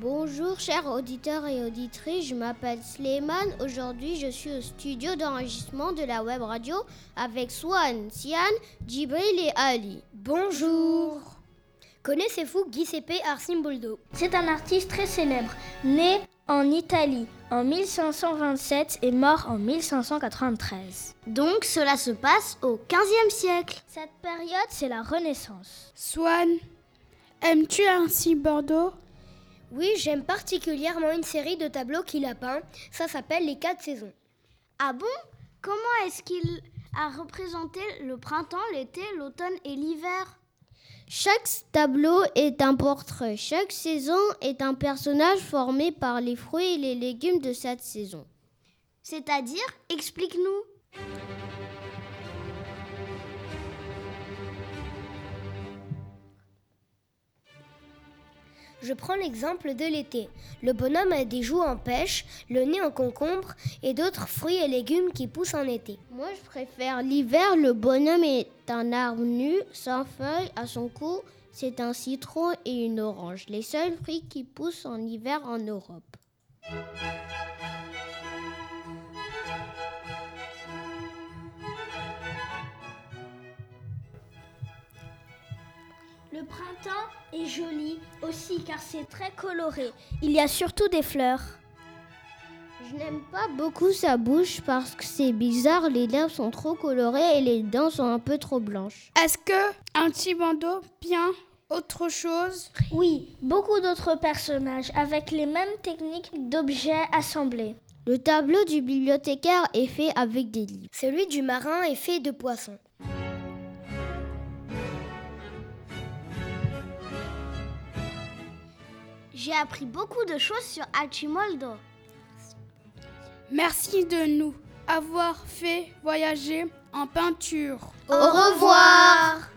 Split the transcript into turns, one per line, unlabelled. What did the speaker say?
Bonjour chers auditeurs et auditrices, je m'appelle Sleiman. Aujourd'hui je suis au studio d'enregistrement de la web radio avec Swan, Sian, Djibril et Ali.
Bonjour
Connaissez-vous Giuseppe Arcimboldo
C'est un artiste très célèbre, né en Italie en 1527 et mort en 1593.
Donc cela se passe au 15e siècle.
Cette période, c'est la Renaissance.
Swan, aimes-tu ainsi Bordeaux
Oui, j'aime particulièrement une série de tableaux qu'il a peints. Ça s'appelle Les Quatre Saisons.
Ah bon? Comment est-ce qu'il a représenté le printemps, l'été, l'automne et l'hiver? Chaque tableau est un portrait. Chaque saison est un personnage formé par les fruits et les légumes de cette saison. C'est-à-dire, explique-nous.
Je prends l'exemple de l'été. Le bonhomme a des joues en pêche, le nez en concombre et d'autres fruits et légumes qui poussent en été.
Moi, je préfère l'hiver. Le bonhomme est un arbre nu, sans feuilles, à son cou, c'est un citron et une orange, les seuls fruits qui poussent en hiver en Europe.
Le printemps est joli aussi car c'est très coloré. Il y a surtout des fleurs.
Je n'aime pas beaucoup sa bouche parce que c'est bizarre, les lèvres sont trop colorées et les dents sont un peu trop blanches.
Est-ce que un petit bandeau bien autre chose?
Oui, beaucoup d'autres personnages avec les mêmes techniques d'objets assemblés.
Le tableau du bibliothécaire est fait avec des livres.
Celui du marin est fait de poissons.
J'ai appris beaucoup de choses sur Archimoldo.
Merci de nous avoir fait voyager en peinture.
Au revoir